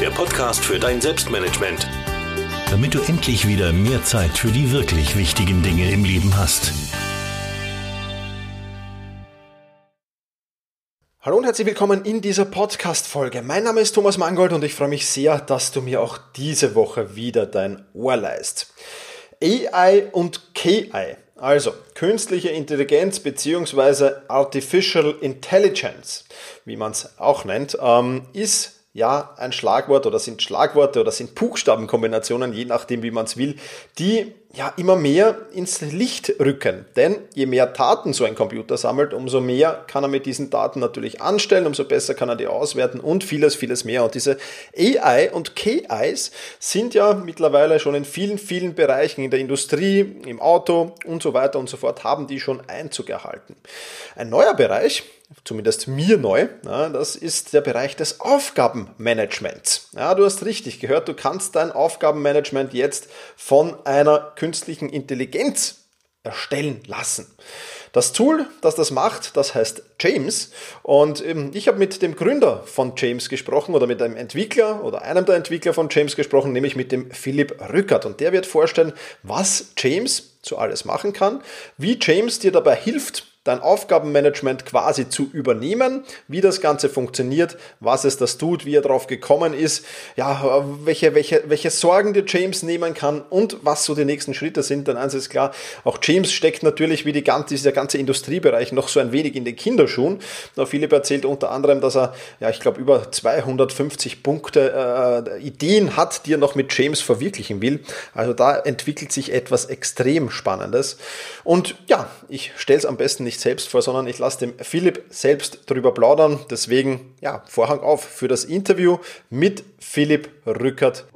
der Podcast für dein Selbstmanagement. Damit du endlich wieder mehr Zeit für die wirklich wichtigen Dinge im Leben hast. Hallo und herzlich willkommen in dieser Podcast-Folge. Mein Name ist Thomas Mangold und ich freue mich sehr, dass du mir auch diese Woche wieder dein Ohr leist. AI und KI, also künstliche Intelligenz bzw. Artificial Intelligence, wie man es auch nennt, ähm, ist ja ein Schlagwort oder sind Schlagworte oder sind Buchstabenkombinationen, je nachdem wie man es will, die ja immer mehr ins Licht rücken. Denn je mehr Daten so ein Computer sammelt, umso mehr kann er mit diesen Daten natürlich anstellen, umso besser kann er die auswerten und vieles, vieles mehr. Und diese AI und KIs sind ja mittlerweile schon in vielen, vielen Bereichen in der Industrie, im Auto und so weiter und so fort, haben die schon Einzug erhalten. Ein neuer Bereich, zumindest mir neu, das ist der Bereich des Aufgabenmanagements. Ja, du hast richtig gehört, du kannst dein Aufgabenmanagement jetzt von einer künstlichen Intelligenz erstellen lassen. Das Tool, das das macht, das heißt James. Und ähm, ich habe mit dem Gründer von James gesprochen oder mit einem Entwickler oder einem der Entwickler von James gesprochen, nämlich mit dem Philipp Rückert. Und der wird vorstellen, was James so alles machen kann, wie James dir dabei hilft, dein Aufgabenmanagement quasi zu übernehmen, wie das Ganze funktioniert, was es das tut, wie er drauf gekommen ist, ja, welche, welche, welche Sorgen dir James nehmen kann und was so die nächsten Schritte sind. Denn eins ist klar, auch James steckt natürlich wie die ganze, dieser ganze Industriebereich noch so ein wenig in den Kinderschuhen. Der Philipp erzählt unter anderem, dass er, ja, ich glaube, über 250 Punkte äh, Ideen hat, die er noch mit James verwirklichen will. Also da entwickelt sich etwas extrem Spannendes. Und ja, ich stelle es am besten nicht selbst vor, sondern ich lasse dem Philipp selbst darüber plaudern. Deswegen, ja, Vorhang auf für das Interview mit Philipp Rückert.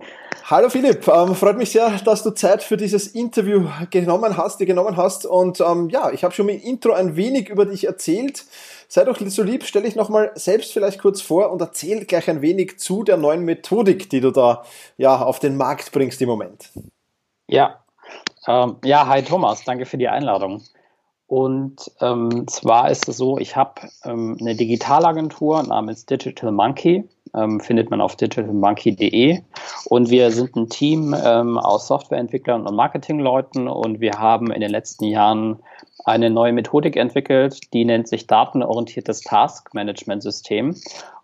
Hallo Philipp, ähm, freut mich sehr, dass du Zeit für dieses Interview genommen hast, dir genommen hast. Und ähm, ja, ich habe schon im Intro ein wenig über dich erzählt. Sei doch so lieb, stell dich nochmal selbst vielleicht kurz vor und erzähl gleich ein wenig zu der neuen Methodik, die du da ja auf den Markt bringst im Moment. Ja, ähm, ja, hi Thomas, danke für die Einladung. Und ähm, zwar ist es so, ich habe ähm, eine Digitalagentur namens Digital Monkey, ähm, findet man auf digitalmonkey.de. Und wir sind ein Team ähm, aus Softwareentwicklern und Marketingleuten und wir haben in den letzten Jahren eine neue Methodik entwickelt, die nennt sich datenorientiertes Task-Management-System.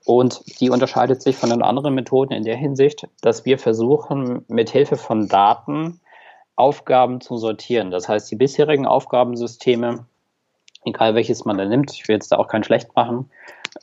Und die unterscheidet sich von den anderen Methoden in der Hinsicht, dass wir versuchen, mit Hilfe von Daten Aufgaben zu sortieren. Das heißt, die bisherigen Aufgabensysteme egal welches man da nimmt, ich will jetzt da auch kein schlecht machen.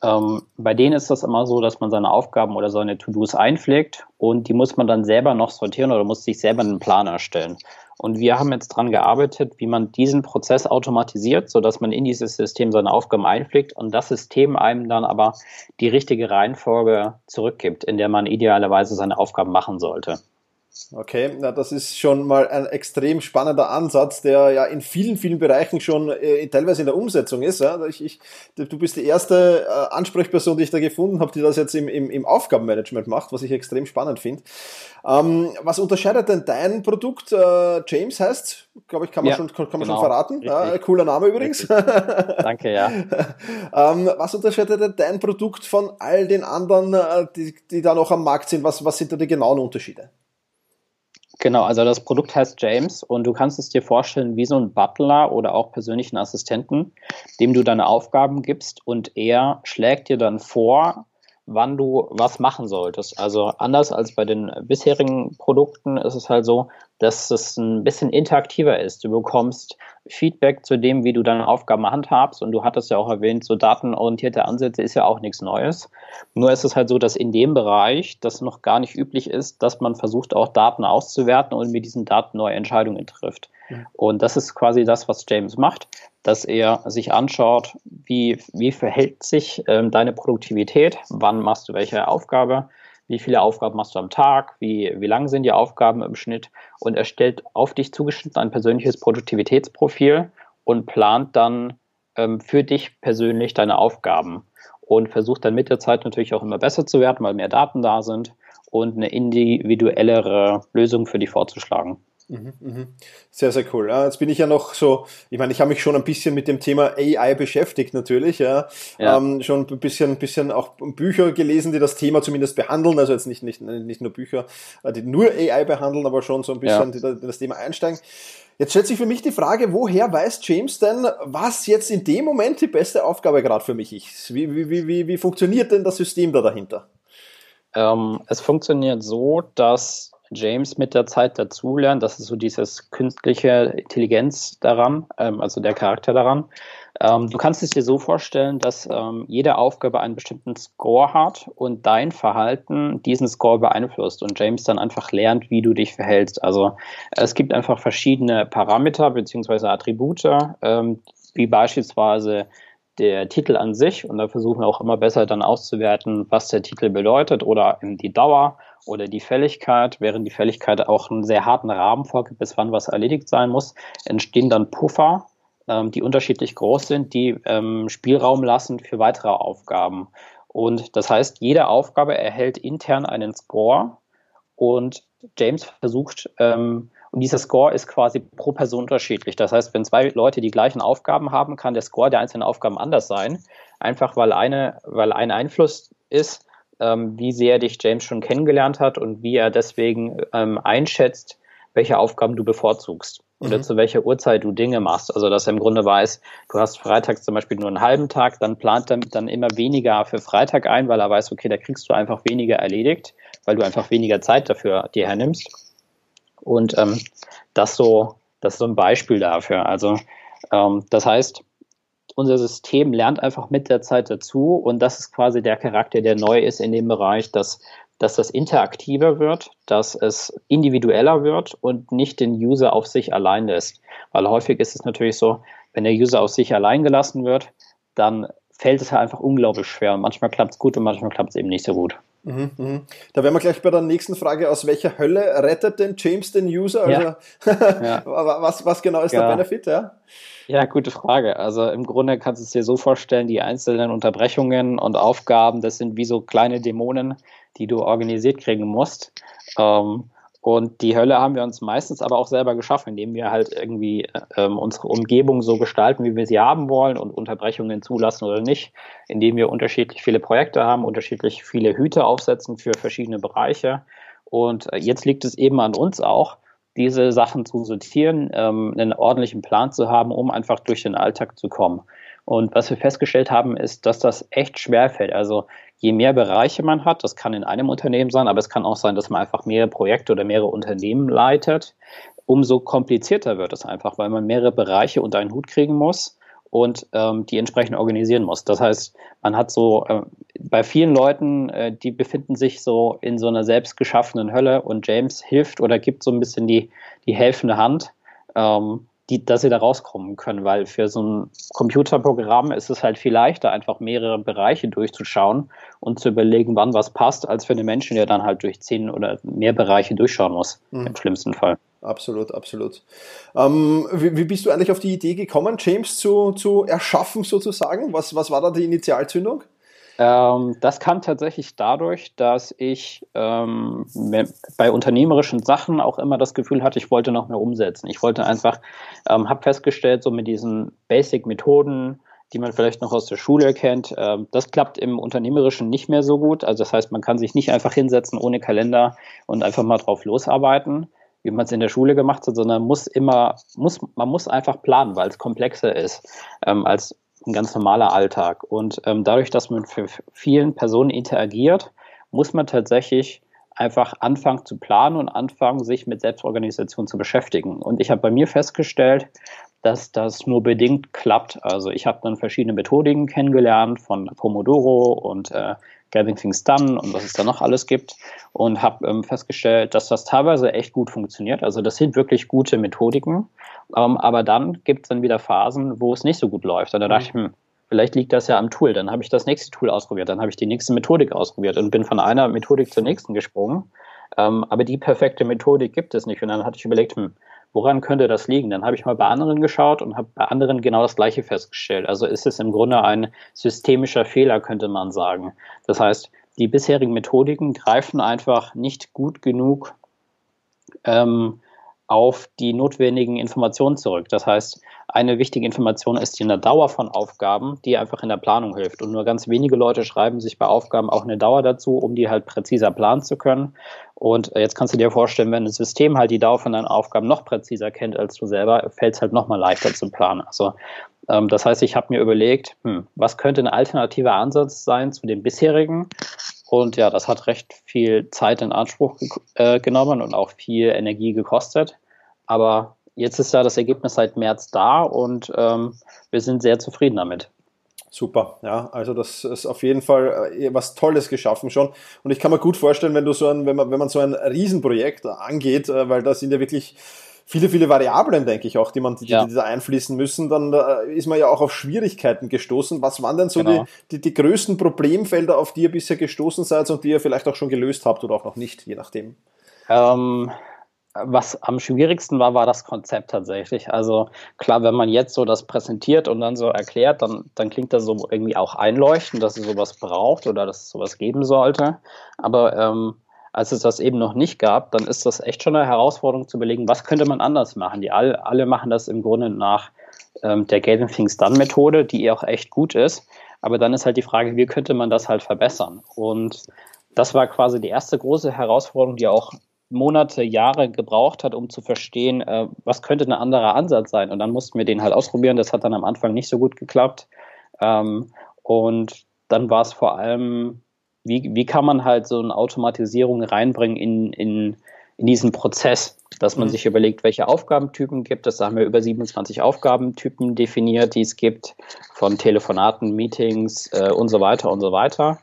Ähm, bei denen ist das immer so, dass man seine Aufgaben oder seine To-Dos einpflegt und die muss man dann selber noch sortieren oder muss sich selber einen Plan erstellen. Und wir haben jetzt daran gearbeitet, wie man diesen Prozess automatisiert, sodass man in dieses System seine Aufgaben einpflegt und das System einem dann aber die richtige Reihenfolge zurückgibt, in der man idealerweise seine Aufgaben machen sollte. Okay, na, das ist schon mal ein extrem spannender Ansatz, der ja in vielen, vielen Bereichen schon äh, teilweise in der Umsetzung ist. Ja? Ich, ich, du bist die erste äh, Ansprechperson, die ich da gefunden habe, die das jetzt im, im, im Aufgabenmanagement macht, was ich extrem spannend finde. Ähm, was unterscheidet denn dein Produkt? Äh, James heißt, glaube ich, kann man, ja, schon, kann man genau, schon verraten. Ja, cooler Name übrigens. Danke, ja. ähm, was unterscheidet denn dein Produkt von all den anderen, äh, die, die da noch am Markt sind? Was, was sind da die genauen Unterschiede? Genau, also das Produkt heißt James und du kannst es dir vorstellen wie so ein Butler oder auch persönlichen Assistenten, dem du deine Aufgaben gibst und er schlägt dir dann vor, wann du was machen solltest. Also anders als bei den bisherigen Produkten ist es halt so, dass es ein bisschen interaktiver ist. Du bekommst Feedback zu dem, wie du deine Aufgaben handhabst. Und du hattest ja auch erwähnt, so datenorientierte Ansätze ist ja auch nichts Neues. Nur ist es halt so, dass in dem Bereich das noch gar nicht üblich ist, dass man versucht, auch Daten auszuwerten und mit diesen Daten neue Entscheidungen trifft. Mhm. Und das ist quasi das, was James macht, dass er sich anschaut, wie, wie verhält sich ähm, deine Produktivität, wann machst du welche Aufgabe, wie viele Aufgaben machst du am Tag, wie, wie lang sind die Aufgaben im Schnitt und erstellt auf dich zugeschnitten ein persönliches Produktivitätsprofil und plant dann ähm, für dich persönlich deine Aufgaben und versucht dann mit der Zeit natürlich auch immer besser zu werden, weil mehr Daten da sind und eine individuellere Lösung für dich vorzuschlagen. Mhm, mhm. Sehr, sehr cool. Jetzt bin ich ja noch so, ich meine, ich habe mich schon ein bisschen mit dem Thema AI beschäftigt natürlich, ja. ja. Ähm, schon ein bisschen, ein bisschen auch Bücher gelesen, die das Thema zumindest behandeln, also jetzt nicht, nicht, nicht nur Bücher, äh, die nur AI behandeln, aber schon so ein bisschen ja. die, das Thema einsteigen. Jetzt stellt sich für mich die Frage, woher weiß James denn, was jetzt in dem Moment die beste Aufgabe gerade für mich ist? Wie, wie, wie, wie funktioniert denn das System da dahinter? Ähm, es funktioniert so, dass James mit der Zeit dazulernt. Das ist so dieses künstliche Intelligenz daran, ähm, also der Charakter daran. Ähm, du kannst es dir so vorstellen, dass ähm, jede Aufgabe einen bestimmten Score hat und dein Verhalten diesen Score beeinflusst und James dann einfach lernt, wie du dich verhältst. Also es gibt einfach verschiedene Parameter bzw. Attribute, ähm, wie beispielsweise der Titel an sich. Und da versuchen wir auch immer besser dann auszuwerten, was der Titel bedeutet oder die Dauer oder die Fälligkeit, während die Fälligkeit auch einen sehr harten Rahmen vorgibt, bis wann was erledigt sein muss, entstehen dann Puffer, ähm, die unterschiedlich groß sind, die ähm, Spielraum lassen für weitere Aufgaben. Und das heißt, jede Aufgabe erhält intern einen Score. Und James versucht, ähm, und dieser Score ist quasi pro Person unterschiedlich. Das heißt, wenn zwei Leute die gleichen Aufgaben haben, kann der Score der einzelnen Aufgaben anders sein. Einfach weil eine, weil ein Einfluss ist, ähm, wie sehr dich James schon kennengelernt hat und wie er deswegen ähm, einschätzt, welche Aufgaben du bevorzugst oder mhm. zu welcher Uhrzeit du Dinge machst. Also dass er im Grunde weiß, du hast freitags zum Beispiel nur einen halben Tag, dann plant er dann immer weniger für Freitag ein, weil er weiß, okay, da kriegst du einfach weniger erledigt, weil du einfach weniger Zeit dafür dir hernimmst. Und ähm, das so, das ist so ein Beispiel dafür. Also ähm, das heißt, unser System lernt einfach mit der Zeit dazu und das ist quasi der Charakter, der neu ist in dem Bereich, dass, dass das interaktiver wird, dass es individueller wird und nicht den User auf sich allein lässt. Weil häufig ist es natürlich so, wenn der User auf sich allein gelassen wird, dann fällt es halt einfach unglaublich schwer. Und manchmal klappt es gut und manchmal klappt es eben nicht so gut. Mhm, mhm. Da wären wir gleich bei der nächsten Frage, aus welcher Hölle rettet denn James den User? Also, ja. was, was genau ist ja. der Benefit? Ja? ja, gute Frage. Also im Grunde kannst du es dir so vorstellen, die einzelnen Unterbrechungen und Aufgaben, das sind wie so kleine Dämonen, die du organisiert kriegen musst. Ähm, und die Hölle haben wir uns meistens aber auch selber geschaffen, indem wir halt irgendwie ähm, unsere Umgebung so gestalten, wie wir sie haben wollen und Unterbrechungen zulassen oder nicht, indem wir unterschiedlich viele Projekte haben, unterschiedlich viele Hüte aufsetzen für verschiedene Bereiche. Und äh, jetzt liegt es eben an uns auch, diese Sachen zu sortieren, ähm, einen ordentlichen Plan zu haben, um einfach durch den Alltag zu kommen. Und was wir festgestellt haben, ist, dass das echt schwer fällt. Also je mehr Bereiche man hat, das kann in einem Unternehmen sein, aber es kann auch sein, dass man einfach mehrere Projekte oder mehrere Unternehmen leitet, umso komplizierter wird es einfach, weil man mehrere Bereiche unter einen Hut kriegen muss und ähm, die entsprechend organisieren muss. Das heißt, man hat so äh, bei vielen Leuten, äh, die befinden sich so in so einer selbst geschaffenen Hölle und James hilft oder gibt so ein bisschen die, die helfende Hand. Ähm, die, dass sie da rauskommen können, weil für so ein Computerprogramm ist es halt viel leichter, einfach mehrere Bereiche durchzuschauen und zu überlegen, wann was passt, als für einen Menschen, der dann halt durch zehn oder mehr Bereiche durchschauen muss, mhm. im schlimmsten Fall. Absolut, absolut. Ähm, wie, wie, bist du eigentlich auf die Idee gekommen, James zu, zu erschaffen sozusagen? Was, was war da die Initialzündung? Ähm, das kam tatsächlich dadurch, dass ich ähm, bei unternehmerischen Sachen auch immer das Gefühl hatte, ich wollte noch mehr umsetzen. Ich wollte einfach, ähm, habe festgestellt, so mit diesen Basic-Methoden, die man vielleicht noch aus der Schule kennt, äh, das klappt im Unternehmerischen nicht mehr so gut. Also das heißt, man kann sich nicht einfach hinsetzen ohne Kalender und einfach mal drauf losarbeiten, wie man es in der Schule gemacht hat, sondern muss immer, muss, man muss einfach planen, weil es komplexer ist ähm, als ein ganz normaler Alltag. Und ähm, dadurch, dass man für vielen Personen interagiert, muss man tatsächlich einfach anfangen zu planen und anfangen, sich mit Selbstorganisation zu beschäftigen. Und ich habe bei mir festgestellt, dass das nur bedingt klappt. Also ich habe dann verschiedene Methodiken kennengelernt von Pomodoro und äh, Getting Things Done und was es da noch alles gibt und habe ähm, festgestellt, dass das teilweise echt gut funktioniert. Also das sind wirklich gute Methodiken, ähm, aber dann gibt es dann wieder Phasen, wo es nicht so gut läuft. Und da dachte ich, hm, vielleicht liegt das ja am Tool. Dann habe ich das nächste Tool ausprobiert, dann habe ich die nächste Methodik ausprobiert und bin von einer Methodik zur nächsten gesprungen. Ähm, aber die perfekte Methodik gibt es nicht. Und dann hatte ich überlegt, hm, woran könnte das liegen? Dann habe ich mal bei anderen geschaut und habe bei anderen genau das Gleiche festgestellt. Also ist es im Grunde ein systemischer Fehler, könnte man sagen. Das heißt, die bisherigen Methodiken greifen einfach nicht gut genug ähm, auf die notwendigen Informationen zurück. Das heißt, eine wichtige Information ist die eine Dauer von Aufgaben, die einfach in der Planung hilft. Und nur ganz wenige Leute schreiben sich bei Aufgaben auch eine Dauer dazu, um die halt präziser planen zu können. Und jetzt kannst du dir vorstellen, wenn ein System halt die Dauer von deinen Aufgaben noch präziser kennt als du selber, fällt es halt nochmal leichter zu planen. Also ähm, das heißt, ich habe mir überlegt, hm, was könnte ein alternativer Ansatz sein zu dem bisherigen? Und ja, das hat recht viel Zeit in Anspruch äh, genommen und auch viel Energie gekostet. Aber jetzt ist ja das Ergebnis seit März da und ähm, wir sind sehr zufrieden damit. Super, ja, also das ist auf jeden Fall äh, was Tolles geschaffen schon. Und ich kann mir gut vorstellen, wenn du so ein, wenn man, wenn man so ein Riesenprojekt angeht, äh, weil da sind ja wirklich viele, viele Variablen, denke ich auch, die man, die, ja. die da einfließen müssen, dann äh, ist man ja auch auf Schwierigkeiten gestoßen. Was waren denn so genau. die, die, die größten Problemfelder, auf die ihr bisher gestoßen seid und die ihr vielleicht auch schon gelöst habt oder auch noch nicht, je nachdem? Ähm, was am schwierigsten war, war das Konzept tatsächlich. Also klar, wenn man jetzt so das präsentiert und dann so erklärt, dann, dann klingt das so irgendwie auch einleuchtend, dass es sowas braucht oder dass es sowas geben sollte. Aber ähm, als es das eben noch nicht gab, dann ist das echt schon eine Herausforderung zu überlegen, was könnte man anders machen. Die all, alle machen das im Grunde nach ähm, der Getting Things Done Methode, die auch echt gut ist. Aber dann ist halt die Frage, wie könnte man das halt verbessern? Und das war quasi die erste große Herausforderung, die auch Monate, Jahre gebraucht hat, um zu verstehen, äh, was könnte ein anderer Ansatz sein. Und dann mussten wir den halt ausprobieren. Das hat dann am Anfang nicht so gut geklappt. Ähm, und dann war es vor allem wie, wie kann man halt so eine Automatisierung reinbringen in, in, in diesen Prozess, dass man mhm. sich überlegt, welche Aufgabentypen gibt es. Da haben wir über 27 Aufgabentypen definiert, die es gibt, von Telefonaten, Meetings äh, und so weiter und so weiter.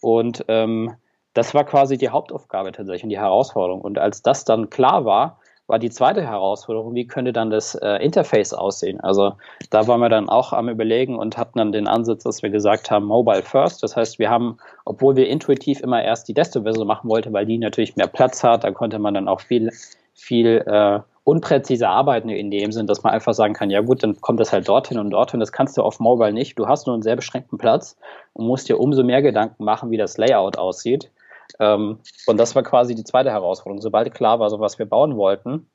Und ähm, das war quasi die Hauptaufgabe tatsächlich und die Herausforderung. Und als das dann klar war, war die zweite Herausforderung, wie könnte dann das äh, Interface aussehen? Also da waren wir dann auch am Überlegen und hatten dann den Ansatz, dass wir gesagt haben, Mobile First. Das heißt, wir haben, obwohl wir intuitiv immer erst die Desktop-Version machen wollten, weil die natürlich mehr Platz hat, da konnte man dann auch viel, viel äh, unpräziser arbeiten in dem Sinn, dass man einfach sagen kann, ja gut, dann kommt das halt dorthin und dorthin. Das kannst du auf Mobile nicht. Du hast nur einen sehr beschränkten Platz und musst dir umso mehr Gedanken machen, wie das Layout aussieht. Ähm, und das war quasi die zweite Herausforderung. Sobald klar war, so was wir bauen wollten,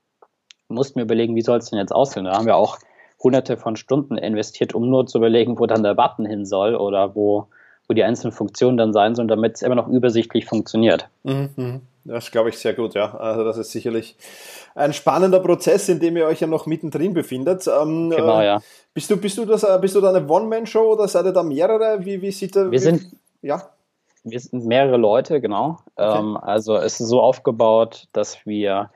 mussten wir überlegen, wie soll es denn jetzt aussehen. Da haben wir auch hunderte von Stunden investiert, um nur zu überlegen, wo dann der Button hin soll oder wo, wo die einzelnen Funktionen dann sein sollen, damit es immer noch übersichtlich funktioniert. Mhm. Das glaube ich sehr gut, ja. Also das ist sicherlich ein spannender Prozess, in dem ihr euch ja noch mittendrin befindet. Ähm, genau, ja. Bist du, bist du das, äh, bist du da eine One-Man-Show oder seid ihr da mehrere? Wie, wie sieht der, Wir wie, sind, ja. Wir sind mehrere Leute, genau. Okay. Ähm, also es ist so aufgebaut, dass wir,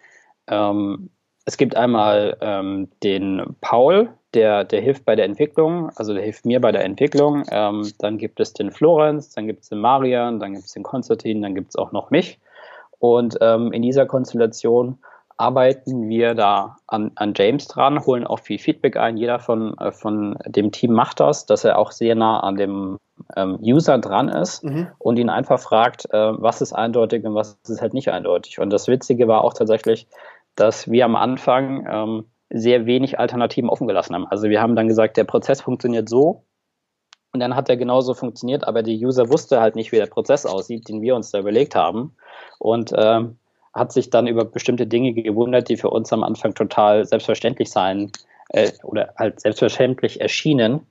ähm, es gibt einmal ähm, den Paul, der, der hilft bei der Entwicklung, also der hilft mir bei der Entwicklung. Ähm, dann gibt es den Florenz, dann gibt es den Marian, dann gibt es den Konstantin, dann gibt es auch noch mich. Und ähm, in dieser Konstellation arbeiten wir da an, an James dran, holen auch viel Feedback ein. Jeder von, äh, von dem Team macht das, dass er auch sehr nah an dem ähm, User dran ist mhm. und ihn einfach fragt, äh, was ist eindeutig und was ist halt nicht eindeutig. Und das Witzige war auch tatsächlich, dass wir am Anfang ähm, sehr wenig Alternativen offen gelassen haben. Also wir haben dann gesagt, der Prozess funktioniert so und dann hat er genauso funktioniert, aber der User wusste halt nicht, wie der Prozess aussieht, den wir uns da überlegt haben. Und ähm, hat sich dann über bestimmte Dinge gewundert, die für uns am Anfang total selbstverständlich sein äh, oder halt selbstverständlich erschienen.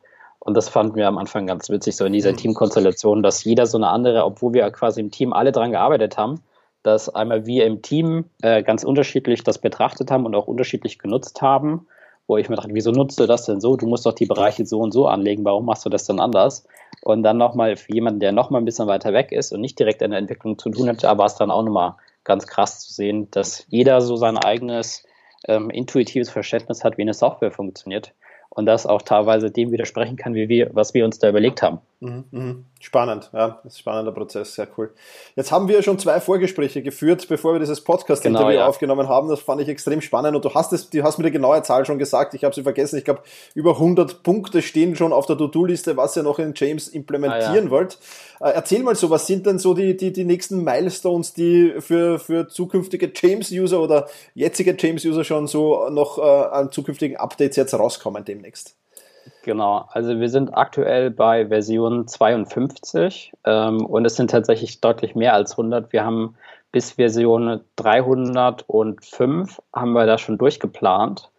Und das fanden wir am Anfang ganz witzig, so in dieser mhm. Teamkonstellation, dass jeder so eine andere, obwohl wir quasi im Team alle dran gearbeitet haben, dass einmal wir im Team äh, ganz unterschiedlich das betrachtet haben und auch unterschiedlich genutzt haben, wo ich mir dachte, wieso nutzt du das denn so? Du musst doch die Bereiche so und so anlegen, warum machst du das dann anders? Und dann nochmal für jemanden, der nochmal ein bisschen weiter weg ist und nicht direkt an der Entwicklung zu tun hat, war es dann auch nochmal ganz krass zu sehen, dass jeder so sein eigenes ähm, intuitives Verständnis hat, wie eine Software funktioniert und das auch teilweise dem widersprechen kann, wie wir, was wir uns da überlegt haben. Mhm, mhm. Spannend, ja, das ist ein spannender Prozess, sehr cool. Jetzt haben wir schon zwei Vorgespräche geführt, bevor wir dieses Podcast-Interview genau, ja. aufgenommen haben. Das fand ich extrem spannend und du hast es, du hast mir die genaue Zahl schon gesagt. Ich habe sie vergessen. Ich glaube, über 100 Punkte stehen schon auf der To-Do-Liste, was ihr noch in James implementieren ah, ja. wollt. Äh, erzähl mal so, was sind denn so die, die, die nächsten Milestones, die für, für zukünftige James-User oder jetzige James-User schon so noch äh, an zukünftigen Updates jetzt rauskommen demnächst? Genau, also wir sind aktuell bei Version 52 ähm, und es sind tatsächlich deutlich mehr als 100. Wir haben bis Version 305 haben wir da schon durchgeplant.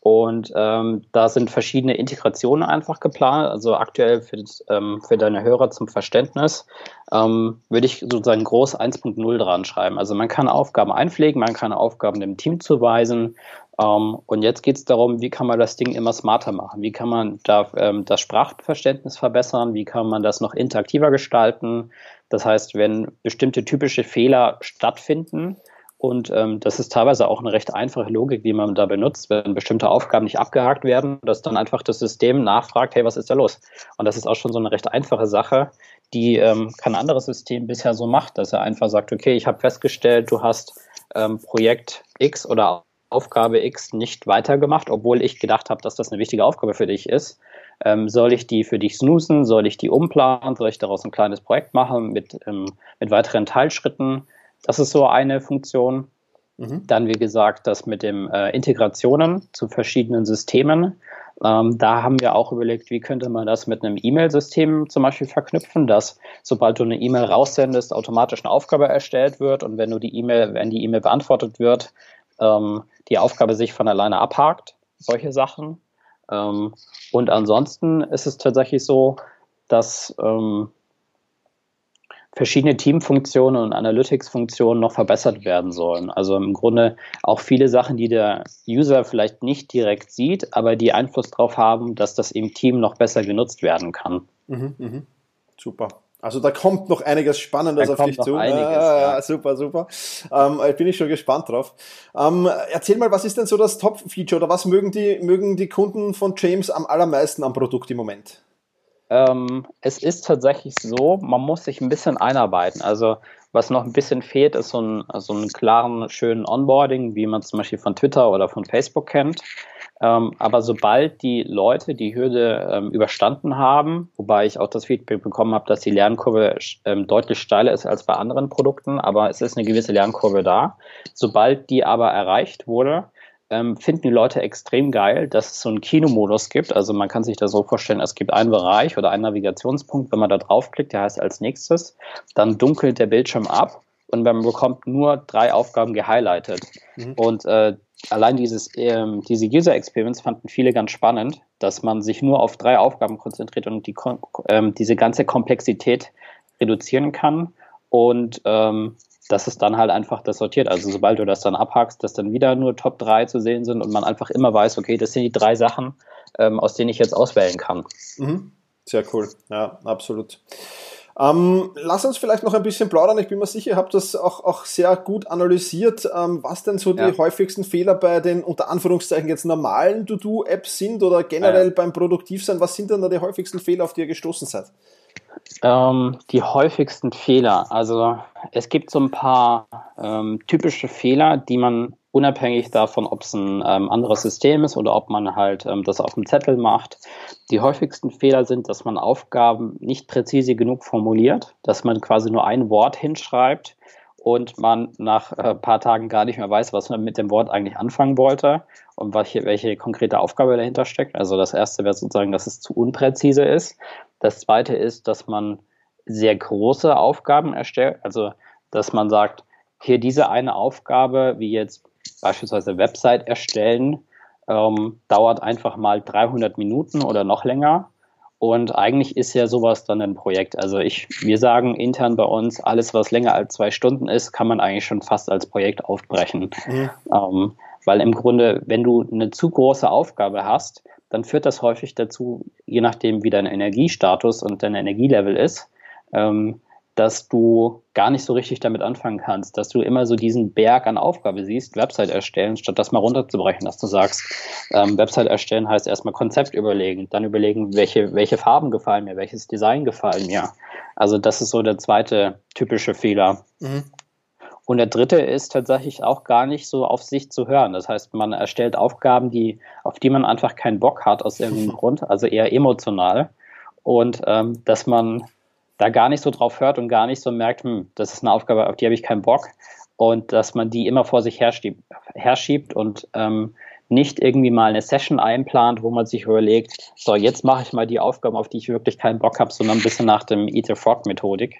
Und ähm, da sind verschiedene Integrationen einfach geplant. Also aktuell für, ähm, für deine Hörer zum Verständnis ähm, würde ich sozusagen groß 1.0 dran schreiben. Also man kann Aufgaben einpflegen, man kann Aufgaben dem Team zuweisen ähm, und jetzt geht es darum, wie kann man das Ding immer smarter machen? Wie kann man da ähm, das Sprachverständnis verbessern? Wie kann man das noch interaktiver gestalten? Das heißt, wenn bestimmte typische Fehler stattfinden, und ähm, das ist teilweise auch eine recht einfache Logik, die man da benutzt, wenn bestimmte Aufgaben nicht abgehakt werden, dass dann einfach das System nachfragt, hey, was ist da los? Und das ist auch schon so eine recht einfache Sache, die ähm, kein anderes System bisher so macht, dass er einfach sagt, okay, ich habe festgestellt, du hast ähm, Projekt X oder Aufgabe X nicht weitergemacht, obwohl ich gedacht habe, dass das eine wichtige Aufgabe für dich ist. Ähm, soll ich die für dich snoosen? Soll ich die umplanen? Soll ich daraus ein kleines Projekt machen mit, ähm, mit weiteren Teilschritten? Das ist so eine Funktion. Mhm. Dann, wie gesagt, das mit den äh, Integrationen zu verschiedenen Systemen. Ähm, da haben wir auch überlegt, wie könnte man das mit einem E-Mail-System zum Beispiel verknüpfen, dass sobald du eine E-Mail raussendest, automatisch eine Aufgabe erstellt wird und wenn du die E-Mail, wenn die E-Mail beantwortet wird, ähm, die Aufgabe sich von alleine abhakt, solche Sachen. Ähm, und ansonsten ist es tatsächlich so, dass ähm, verschiedene Teamfunktionen und Analytics-Funktionen noch verbessert werden sollen. Also im Grunde auch viele Sachen, die der User vielleicht nicht direkt sieht, aber die Einfluss darauf haben, dass das im Team noch besser genutzt werden kann. Mhm, mh. Super. Also da kommt noch einiges Spannendes auf dich zu. Einiges, ah, ja. Super, super. Ähm, bin ich schon gespannt drauf. Ähm, erzähl mal, was ist denn so das Top-Feature oder was mögen die, mögen die Kunden von James am allermeisten am Produkt im Moment? Ähm, es ist tatsächlich so, man muss sich ein bisschen einarbeiten. Also was noch ein bisschen fehlt, ist so ein, so einen klaren, schönen Onboarding, wie man zum Beispiel von Twitter oder von Facebook kennt. Ähm, aber sobald die Leute die Hürde ähm, überstanden haben, wobei ich auch das Feedback bekommen habe, dass die Lernkurve ähm, deutlich steiler ist als bei anderen Produkten, aber es ist eine gewisse Lernkurve da. Sobald die aber erreicht wurde, ähm, finden die Leute extrem geil, dass es so einen Kinomodus gibt. Also man kann sich das so vorstellen, es gibt einen Bereich oder einen Navigationspunkt, wenn man da draufklickt, der heißt als nächstes, dann dunkelt der Bildschirm ab und man bekommt nur drei Aufgaben gehighlightet. Mhm. Und äh, allein dieses, ähm, diese User Experience fanden viele ganz spannend, dass man sich nur auf drei Aufgaben konzentriert und die, ähm, diese ganze Komplexität reduzieren kann. Und ähm, dass es dann halt einfach das sortiert. Also sobald du das dann abhackst, dass dann wieder nur Top 3 zu sehen sind und man einfach immer weiß, okay, das sind die drei Sachen, ähm, aus denen ich jetzt auswählen kann. Mhm. Sehr cool, ja, absolut. Ähm, lass uns vielleicht noch ein bisschen plaudern. Ich bin mir sicher, ihr habt das auch, auch sehr gut analysiert, ähm, was denn so die ja. häufigsten Fehler bei den unter Anführungszeichen jetzt normalen To-Do-Apps sind oder generell ja. beim Produktivsein. Was sind denn da die häufigsten Fehler, auf die ihr gestoßen seid? Ähm, die häufigsten Fehler. Also es gibt so ein paar ähm, typische Fehler, die man unabhängig davon, ob es ein ähm, anderes System ist oder ob man halt ähm, das auf dem Zettel macht. Die häufigsten Fehler sind, dass man Aufgaben nicht präzise genug formuliert, dass man quasi nur ein Wort hinschreibt und man nach ein äh, paar Tagen gar nicht mehr weiß, was man mit dem Wort eigentlich anfangen wollte und welche, welche konkrete Aufgabe dahinter steckt. Also das erste wäre sozusagen, dass es zu unpräzise ist. Das zweite ist, dass man sehr große Aufgaben erstellt, also dass man sagt, hier diese eine Aufgabe, wie jetzt beispielsweise Website erstellen, ähm, dauert einfach mal 300 Minuten oder noch länger. Und eigentlich ist ja sowas dann ein Projekt. Also ich, wir sagen intern bei uns, alles, was länger als zwei Stunden ist, kann man eigentlich schon fast als Projekt aufbrechen. Mhm. Ähm, weil im Grunde, wenn du eine zu große Aufgabe hast, dann führt das häufig dazu, je nachdem, wie dein Energiestatus und dein Energielevel ist, ähm, dass du gar nicht so richtig damit anfangen kannst, dass du immer so diesen Berg an Aufgabe siehst, Website erstellen, statt das mal runterzubrechen, dass du sagst, ähm, Website erstellen heißt erstmal Konzept überlegen, dann überlegen, welche, welche Farben gefallen mir, welches Design gefallen mir. Also das ist so der zweite typische Fehler. Mhm. Und der dritte ist tatsächlich auch gar nicht so auf sich zu hören. Das heißt, man erstellt Aufgaben, die, auf die man einfach keinen Bock hat aus irgendeinem Grund, also eher emotional. Und ähm, dass man da gar nicht so drauf hört und gar nicht so merkt, hm, das ist eine Aufgabe, auf die habe ich keinen Bock. Und dass man die immer vor sich herschiebt, und ähm, nicht irgendwie mal eine Session einplant, wo man sich überlegt, so, jetzt mache ich mal die Aufgaben, auf die ich wirklich keinen Bock habe, sondern ein bisschen nach dem Eat the Frog-Methodik.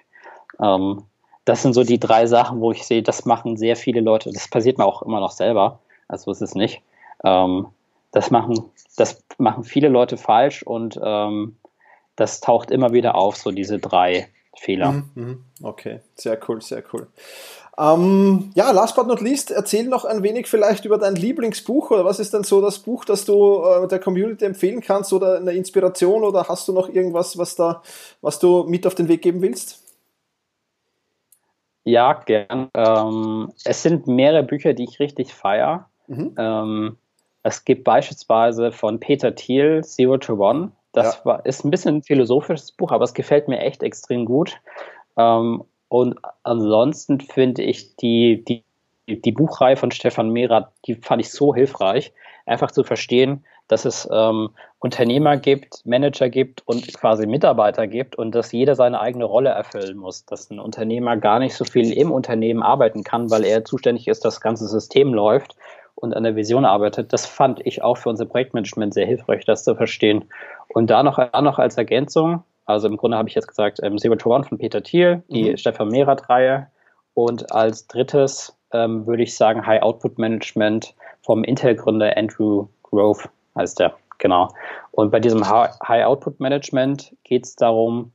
Ähm, das sind so die drei Sachen, wo ich sehe, das machen sehr viele Leute. Das passiert mir auch immer noch selber. Also ist es nicht. Ähm, das machen, das machen viele Leute falsch und ähm, das taucht immer wieder auf, so diese drei Fehler. Mhm, mhm. Okay, sehr cool, sehr cool. Ähm, ja, last but not least, erzähl noch ein wenig vielleicht über dein Lieblingsbuch oder was ist denn so das Buch, das du äh, der Community empfehlen kannst oder eine Inspiration oder hast du noch irgendwas, was da, was du mit auf den Weg geben willst? Ja, gern. Ähm, es sind mehrere Bücher, die ich richtig feiere. Mhm. Ähm, es gibt beispielsweise von Peter Thiel Zero to One. Das ja. war, ist ein bisschen ein philosophisches Buch, aber es gefällt mir echt extrem gut. Ähm, und ansonsten finde ich die, die, die Buchreihe von Stefan Mehrer, die fand ich so hilfreich, einfach zu verstehen, dass es ähm, Unternehmer gibt, Manager gibt und quasi Mitarbeiter gibt und dass jeder seine eigene Rolle erfüllen muss. Dass ein Unternehmer gar nicht so viel im Unternehmen arbeiten kann, weil er zuständig ist, dass das ganze System läuft und an der Vision arbeitet. Das fand ich auch für unser Projektmanagement sehr hilfreich, das zu verstehen. Und da noch, da noch als Ergänzung, also im Grunde habe ich jetzt gesagt, ähm, Zero to One von Peter Thiel, die mhm. Stefan Mehrath-Reihe und als drittes ähm, würde ich sagen High Output Management vom Intel-Gründer Andrew Grove heißt der, genau. Und bei diesem High Output Management geht es darum,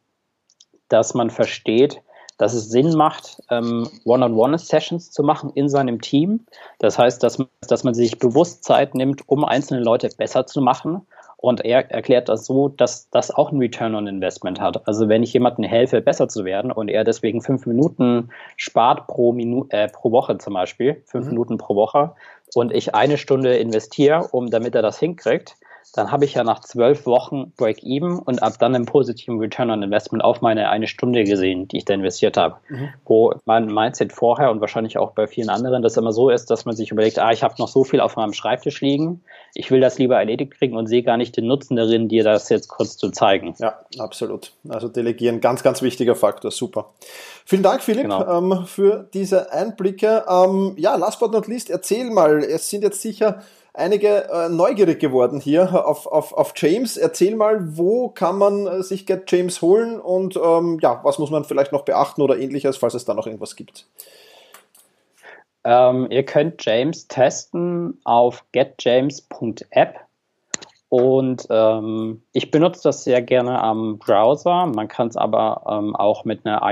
dass man versteht, dass es Sinn macht, ähm, One-on-One-Sessions zu machen in seinem Team. Das heißt, dass man, dass man sich bewusst Zeit nimmt, um einzelne Leute besser zu machen. Und er erklärt das so, dass das auch ein Return on Investment hat. Also wenn ich jemandem helfe, besser zu werden und er deswegen fünf Minuten spart pro, Minu äh, pro Woche zum Beispiel, fünf mhm. Minuten pro Woche, und ich eine Stunde investiere, um damit er das hinkriegt, dann habe ich ja nach zwölf Wochen Break-Even und ab dann einen positiven Return on Investment auf meine eine Stunde gesehen, die ich da investiert habe. Mhm. Wo mein Mindset vorher und wahrscheinlich auch bei vielen anderen das immer so ist, dass man sich überlegt, ah, ich habe noch so viel auf meinem Schreibtisch liegen, ich will das lieber erledigt kriegen und sehe gar nicht den Nutzen darin, dir das jetzt kurz zu zeigen. Ja, absolut. Also delegieren, ganz, ganz wichtiger Faktor, super. Vielen Dank, Philipp, genau. ähm, für diese Einblicke. Ähm, ja, last but not least, erzähl mal, es sind jetzt sicher einige äh, neugierig geworden hier auf, auf, auf James. Erzähl mal, wo kann man äh, sich Get James holen und ähm, ja, was muss man vielleicht noch beachten oder ähnliches, falls es da noch irgendwas gibt? Ähm, ihr könnt James testen auf getjames.app und ähm, ich benutze das sehr gerne am Browser. Man kann es aber ähm, auch mit einer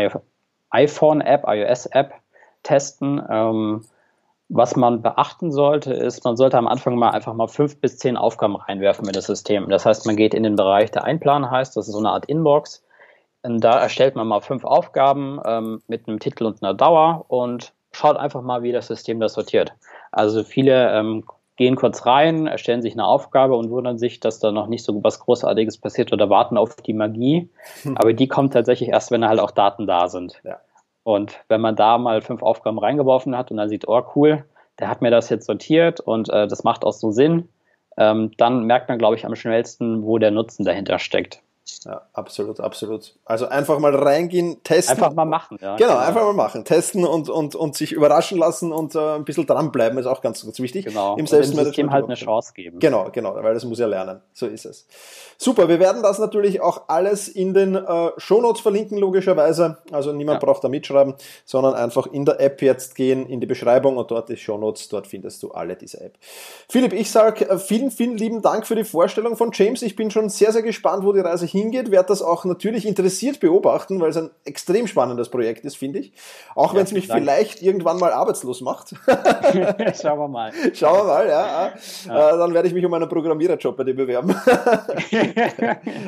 iPhone-App, iOS-App testen. Was man beachten sollte, ist, man sollte am Anfang mal einfach mal fünf bis zehn Aufgaben reinwerfen mit das System. Das heißt, man geht in den Bereich der Einplaner heißt, das ist so eine Art Inbox. Da erstellt man mal fünf Aufgaben ähm, mit einem Titel und einer Dauer und schaut einfach mal, wie das System das sortiert. Also viele ähm, gehen kurz rein, erstellen sich eine Aufgabe und wundern sich, dass da noch nicht so was Großartiges passiert oder warten auf die Magie. Aber die kommt tatsächlich erst, wenn halt auch Daten da sind. Ja. Und wenn man da mal fünf Aufgaben reingeworfen hat und dann sieht, oh cool, der hat mir das jetzt sortiert und äh, das macht auch so Sinn, ähm, dann merkt man, glaube ich, am schnellsten, wo der Nutzen dahinter steckt. Ja, absolut, absolut. Also einfach mal reingehen, testen. Einfach mal machen, ja. Genau, genau. einfach mal machen. Testen und, und, und sich überraschen lassen und äh, ein bisschen dranbleiben ist auch ganz, ganz wichtig. Genau. Im. Dem halt eine Chance geben. Genau, genau, weil das muss ja lernen. So ist es. Super, wir werden das natürlich auch alles in den äh, Shownotes verlinken, logischerweise. Also niemand ja. braucht da mitschreiben, sondern einfach in der App jetzt gehen, in die Beschreibung und dort die Shownotes, dort findest du alle diese App. Philipp, ich sage äh, vielen, vielen lieben Dank für die Vorstellung von James. Ich bin schon sehr, sehr gespannt, wo die Reise hingeht, werde das auch natürlich interessiert beobachten, weil es ein extrem spannendes Projekt ist, finde ich. Auch ja, wenn es mich Dank. vielleicht irgendwann mal arbeitslos macht. Schauen wir mal. Schauen wir mal, ja. ja. Äh, dann werde ich mich um einen Programmiererjob bei dir bewerben.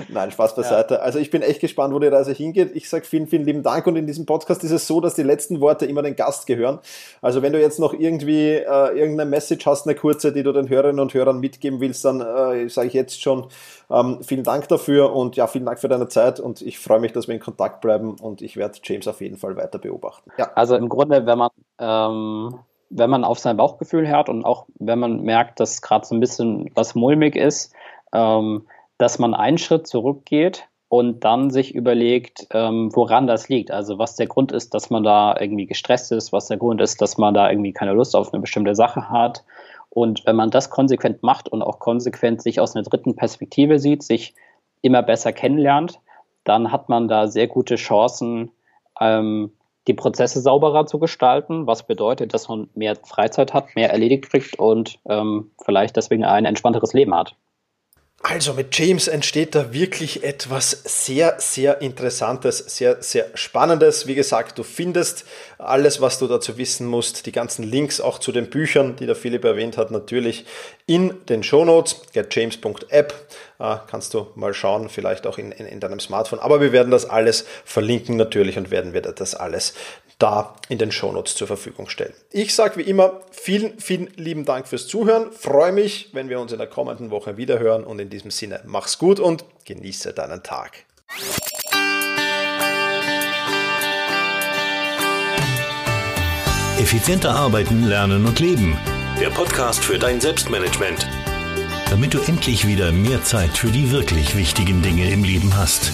Nein, Spaß beiseite. Ja. Also ich bin echt gespannt, wo die Reise hingeht. Ich sage vielen, vielen lieben Dank und in diesem Podcast ist es so, dass die letzten Worte immer den Gast gehören. Also wenn du jetzt noch irgendwie äh, irgendeine Message hast, eine kurze, die du den Hörerinnen und Hörern mitgeben willst, dann äh, sage ich jetzt schon ähm, vielen Dank dafür und ja, vielen Dank für deine Zeit und ich freue mich, dass wir in Kontakt bleiben und ich werde James auf jeden Fall weiter beobachten. Ja. Also im Grunde, wenn man ähm, wenn man auf sein Bauchgefühl hört und auch wenn man merkt, dass gerade so ein bisschen was mulmig ist, ähm, dass man einen Schritt zurückgeht und dann sich überlegt, ähm, woran das liegt. Also was der Grund ist, dass man da irgendwie gestresst ist, was der Grund ist, dass man da irgendwie keine Lust auf eine bestimmte Sache hat. Und wenn man das konsequent macht und auch konsequent sich aus einer dritten Perspektive sieht, sich immer besser kennenlernt, dann hat man da sehr gute Chancen, ähm, die Prozesse sauberer zu gestalten, was bedeutet, dass man mehr Freizeit hat, mehr erledigt kriegt und ähm, vielleicht deswegen ein entspannteres Leben hat. Also mit James entsteht da wirklich etwas sehr, sehr Interessantes, sehr, sehr Spannendes. Wie gesagt, du findest alles, was du dazu wissen musst, die ganzen Links auch zu den Büchern, die der Philipp erwähnt hat, natürlich in den Shownotes, getjames.app. Äh, kannst du mal schauen, vielleicht auch in, in, in deinem Smartphone. Aber wir werden das alles verlinken natürlich und werden wir das alles da in den Shownotes zur Verfügung stellen. Ich sage wie immer vielen, vielen lieben Dank fürs Zuhören. Freue mich, wenn wir uns in der kommenden Woche wieder hören und in diesem Sinne mach's gut und genieße deinen Tag. Effizienter arbeiten, lernen und leben. Der Podcast für dein Selbstmanagement. Damit du endlich wieder mehr Zeit für die wirklich wichtigen Dinge im Leben hast.